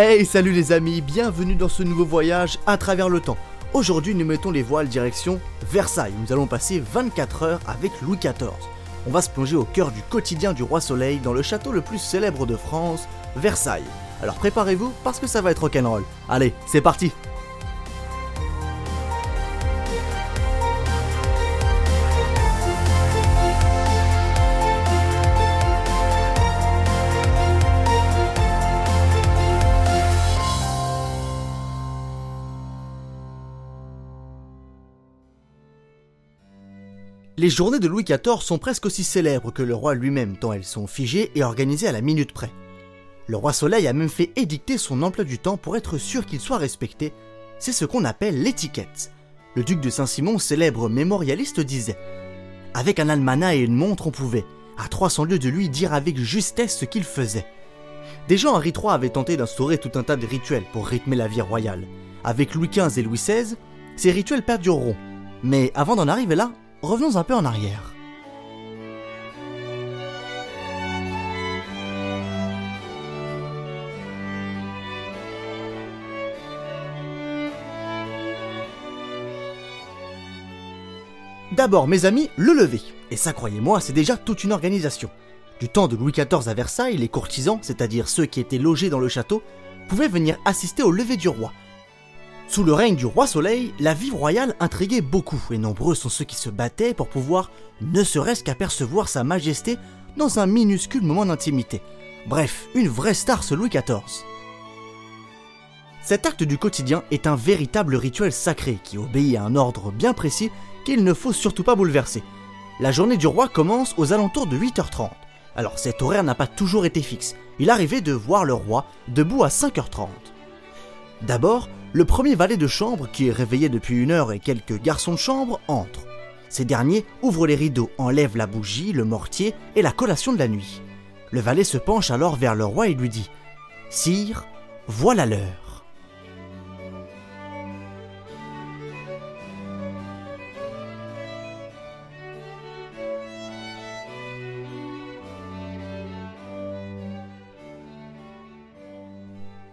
Hey, salut les amis, bienvenue dans ce nouveau voyage à travers le temps. Aujourd'hui, nous mettons les voiles direction Versailles. Nous allons passer 24 heures avec Louis XIV. On va se plonger au cœur du quotidien du roi Soleil dans le château le plus célèbre de France, Versailles. Alors préparez-vous parce que ça va être rock'n'roll. Allez, c'est parti Les journées de Louis XIV sont presque aussi célèbres que le roi lui-même, tant elles sont figées et organisées à la minute près. Le roi Soleil a même fait édicter son emploi du temps pour être sûr qu'il soit respecté. C'est ce qu'on appelle l'étiquette. Le duc de Saint-Simon, célèbre mémorialiste, disait Avec un almanach et une montre, on pouvait, à 300 lieues de lui, dire avec justesse ce qu'il faisait. Déjà Henri III avait tenté d'instaurer tout un tas de rituels pour rythmer la vie royale. Avec Louis XV et Louis XVI, ces rituels perdureront. Mais avant d'en arriver là, revenons un peu en arrière. D'abord, mes amis, le lever. Et ça, croyez-moi, c'est déjà toute une organisation. Du temps de Louis XIV à Versailles, les courtisans, c'est-à-dire ceux qui étaient logés dans le château, pouvaient venir assister au lever du roi, sous le règne du roi Soleil, la vie royale intriguait beaucoup et nombreux sont ceux qui se battaient pour pouvoir ne serait-ce qu'apercevoir sa majesté dans un minuscule moment d'intimité. Bref, une vraie star ce Louis XIV. Cet acte du quotidien est un véritable rituel sacré qui obéit à un ordre bien précis qu'il ne faut surtout pas bouleverser. La journée du roi commence aux alentours de 8h30. Alors cet horaire n'a pas toujours été fixe. Il arrivait de voir le roi debout à 5h30. D'abord, le premier valet de chambre, qui est réveillé depuis une heure et quelques garçons de chambre, entre. Ces derniers ouvrent les rideaux, enlèvent la bougie, le mortier et la collation de la nuit. Le valet se penche alors vers le roi et lui dit Sire, voilà l'heure.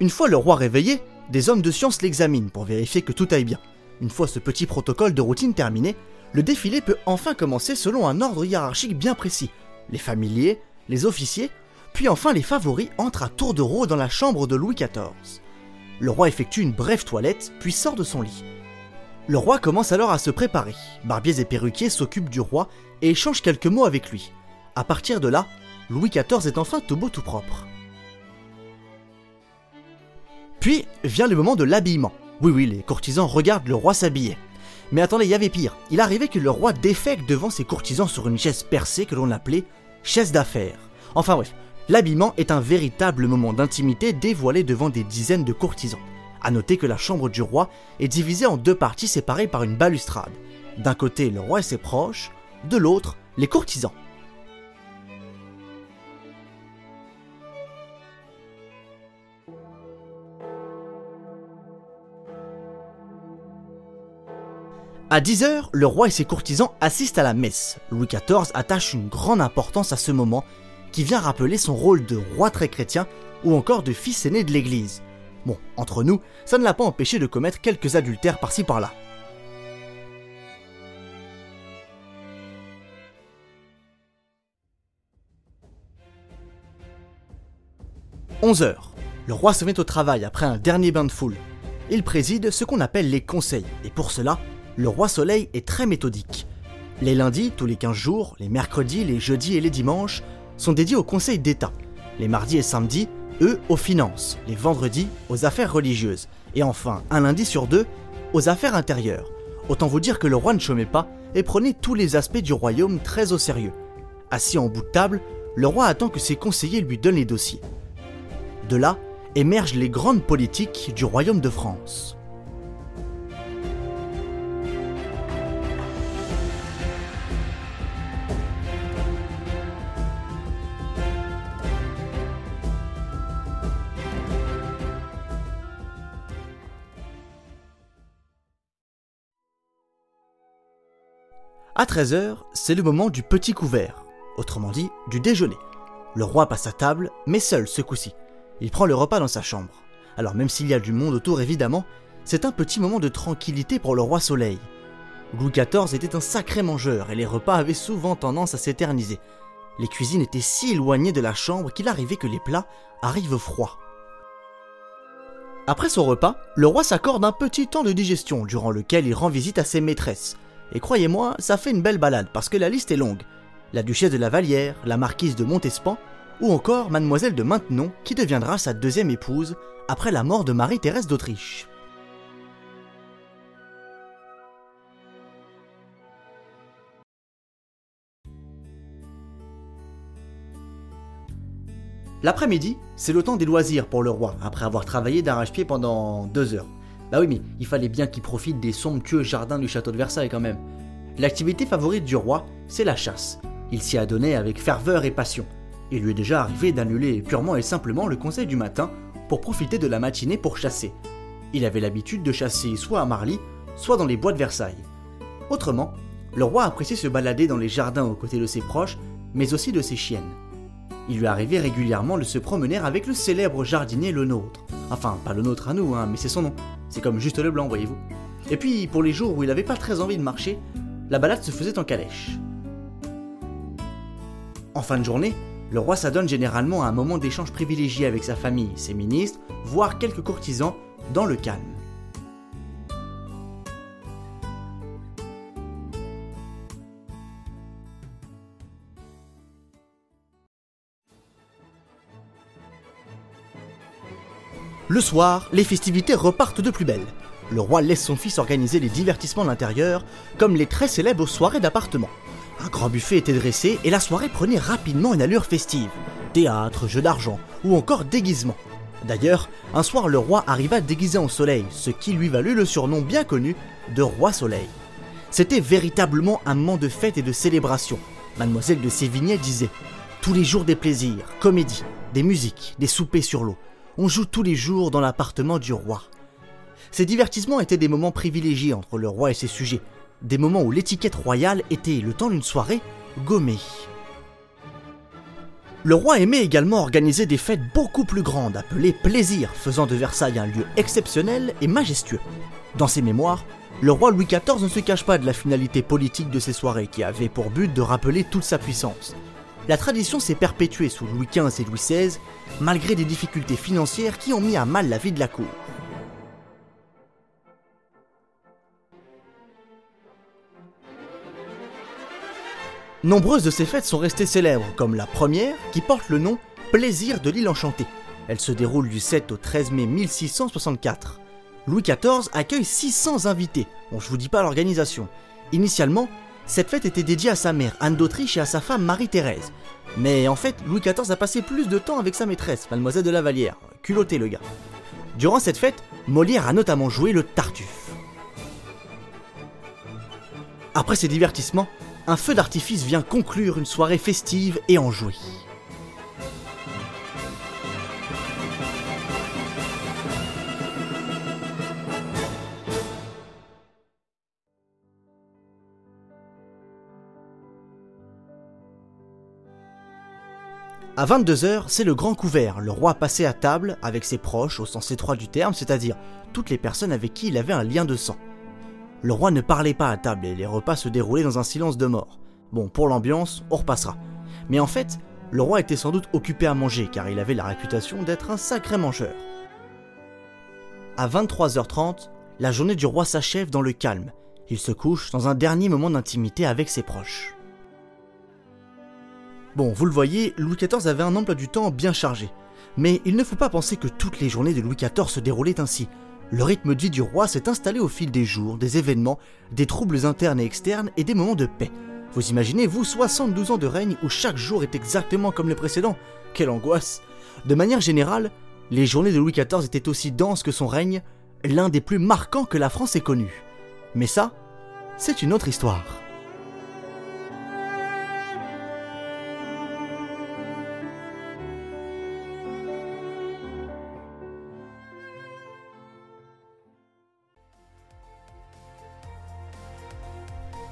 Une fois le roi réveillé, des hommes de science l'examinent pour vérifier que tout aille bien. Une fois ce petit protocole de routine terminé, le défilé peut enfin commencer selon un ordre hiérarchique bien précis. Les familiers, les officiers, puis enfin les favoris entrent à tour de rôle dans la chambre de Louis XIV. Le roi effectue une brève toilette, puis sort de son lit. Le roi commence alors à se préparer. Barbiers et perruquiers s'occupent du roi et échangent quelques mots avec lui. À partir de là, Louis XIV est enfin tout beau tout propre. Puis vient le moment de l'habillement. Oui, oui, les courtisans regardent le roi s'habiller. Mais attendez, il y avait pire. Il arrivait que le roi défèque devant ses courtisans sur une chaise percée que l'on appelait chaise d'affaires. Enfin bref, l'habillement est un véritable moment d'intimité dévoilé devant des dizaines de courtisans. A noter que la chambre du roi est divisée en deux parties séparées par une balustrade. D'un côté, le roi et ses proches, de l'autre, les courtisans. À 10h, le roi et ses courtisans assistent à la messe. Louis XIV attache une grande importance à ce moment qui vient rappeler son rôle de roi très chrétien ou encore de fils aîné de l'Église. Bon, entre nous, ça ne l'a pas empêché de commettre quelques adultères par-ci par-là. 11h. Le roi se met au travail après un dernier bain de foule. Il préside ce qu'on appelle les conseils, et pour cela, le roi Soleil est très méthodique. Les lundis, tous les 15 jours, les mercredis, les jeudis et les dimanches sont dédiés au Conseil d'État. Les mardis et samedis, eux, aux finances. Les vendredis, aux affaires religieuses. Et enfin, un lundi sur deux, aux affaires intérieures. Autant vous dire que le roi ne chômait pas et prenait tous les aspects du royaume très au sérieux. Assis en bout de table, le roi attend que ses conseillers lui donnent les dossiers. De là émergent les grandes politiques du royaume de France. À 13h, c'est le moment du petit couvert, autrement dit du déjeuner. Le roi passe à table, mais seul ce coup-ci. Il prend le repas dans sa chambre. Alors même s'il y a du monde autour évidemment, c'est un petit moment de tranquillité pour le roi Soleil. Louis XIV était un sacré mangeur et les repas avaient souvent tendance à s'éterniser. Les cuisines étaient si éloignées de la chambre qu'il arrivait que les plats arrivent froids. Après son repas, le roi s'accorde un petit temps de digestion durant lequel il rend visite à ses maîtresses. Et croyez-moi, ça fait une belle balade parce que la liste est longue. La duchesse de la Vallière, la marquise de Montespan, ou encore mademoiselle de Maintenon qui deviendra sa deuxième épouse après la mort de Marie-Thérèse d'Autriche. L'après-midi, c'est le temps des loisirs pour le roi, après avoir travaillé d'arrache-pied pendant deux heures. Bah oui, mais il fallait bien qu'il profite des somptueux jardins du château de Versailles quand même. L'activité favorite du roi, c'est la chasse. Il s'y a donné avec ferveur et passion. Il lui est déjà arrivé d'annuler purement et simplement le conseil du matin pour profiter de la matinée pour chasser. Il avait l'habitude de chasser soit à Marly, soit dans les bois de Versailles. Autrement, le roi appréciait se balader dans les jardins aux côtés de ses proches, mais aussi de ses chiennes. Il lui arrivait régulièrement de se promener avec le célèbre jardinier le nôtre. Enfin, pas le nôtre à nous, hein, mais c'est son nom. C'est comme juste le blanc, voyez-vous. Et puis, pour les jours où il n'avait pas très envie de marcher, la balade se faisait en calèche. En fin de journée, le roi s'adonne généralement à un moment d'échange privilégié avec sa famille, ses ministres, voire quelques courtisans, dans le calme. Le soir, les festivités repartent de plus belle. Le roi laisse son fils organiser les divertissements de l'intérieur, comme les très célèbres soirées d'appartement. Un grand buffet était dressé et la soirée prenait rapidement une allure festive. Théâtre, jeux d'argent ou encore déguisement. D'ailleurs, un soir le roi arriva déguisé en soleil, ce qui lui valut le surnom bien connu de roi soleil. C'était véritablement un moment de fête et de célébration. Mademoiselle de Sévigné disait Tous les jours des plaisirs, comédies, des musiques, des soupers sur l'eau on joue tous les jours dans l'appartement du roi. Ces divertissements étaient des moments privilégiés entre le roi et ses sujets, des moments où l'étiquette royale était, le temps d'une soirée, gommée. Le roi aimait également organiser des fêtes beaucoup plus grandes, appelées plaisirs, faisant de Versailles un lieu exceptionnel et majestueux. Dans ses mémoires, le roi Louis XIV ne se cache pas de la finalité politique de ces soirées qui avaient pour but de rappeler toute sa puissance la tradition s'est perpétuée sous Louis XV et Louis XVI, malgré des difficultés financières qui ont mis à mal la vie de la cour. Nombreuses de ces fêtes sont restées célèbres, comme la première, qui porte le nom Plaisir de l'île enchantée. Elle se déroule du 7 au 13 mai 1664. Louis XIV accueille 600 invités. Bon, je vous dis pas l'organisation. Initialement, cette fête était dédiée à sa mère, Anne d'Autriche, et à sa femme Marie-Thérèse. Mais en fait, Louis XIV a passé plus de temps avec sa maîtresse, Mademoiselle de la Vallière. Culotté le gars. Durant cette fête, Molière a notamment joué le Tartuffe. Après ces divertissements, un feu d'artifice vient conclure une soirée festive et enjouée. À 22h, c'est le grand couvert. Le roi passait à table avec ses proches au sens étroit du terme, c'est-à-dire toutes les personnes avec qui il avait un lien de sang. Le roi ne parlait pas à table et les repas se déroulaient dans un silence de mort. Bon, pour l'ambiance, on repassera. Mais en fait, le roi était sans doute occupé à manger car il avait la réputation d'être un sacré mangeur. À 23h30, la journée du roi s'achève dans le calme. Il se couche dans un dernier moment d'intimité avec ses proches. Bon, vous le voyez, Louis XIV avait un emploi du temps bien chargé. Mais il ne faut pas penser que toutes les journées de Louis XIV se déroulaient ainsi. Le rythme de vie du roi s'est installé au fil des jours, des événements, des troubles internes et externes et des moments de paix. Vous imaginez, vous, 72 ans de règne où chaque jour est exactement comme le précédent Quelle angoisse De manière générale, les journées de Louis XIV étaient aussi denses que son règne, l'un des plus marquants que la France ait connu. Mais ça, c'est une autre histoire.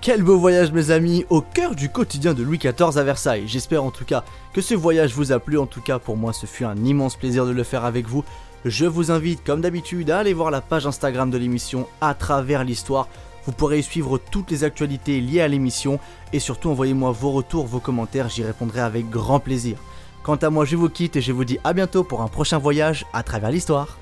Quel beau voyage mes amis, au cœur du quotidien de Louis XIV à Versailles. J'espère en tout cas que ce voyage vous a plu, en tout cas pour moi ce fut un immense plaisir de le faire avec vous. Je vous invite comme d'habitude à aller voir la page Instagram de l'émission à travers l'histoire. Vous pourrez y suivre toutes les actualités liées à l'émission et surtout envoyez-moi vos retours, vos commentaires, j'y répondrai avec grand plaisir. Quant à moi, je vous quitte et je vous dis à bientôt pour un prochain voyage à travers l'histoire.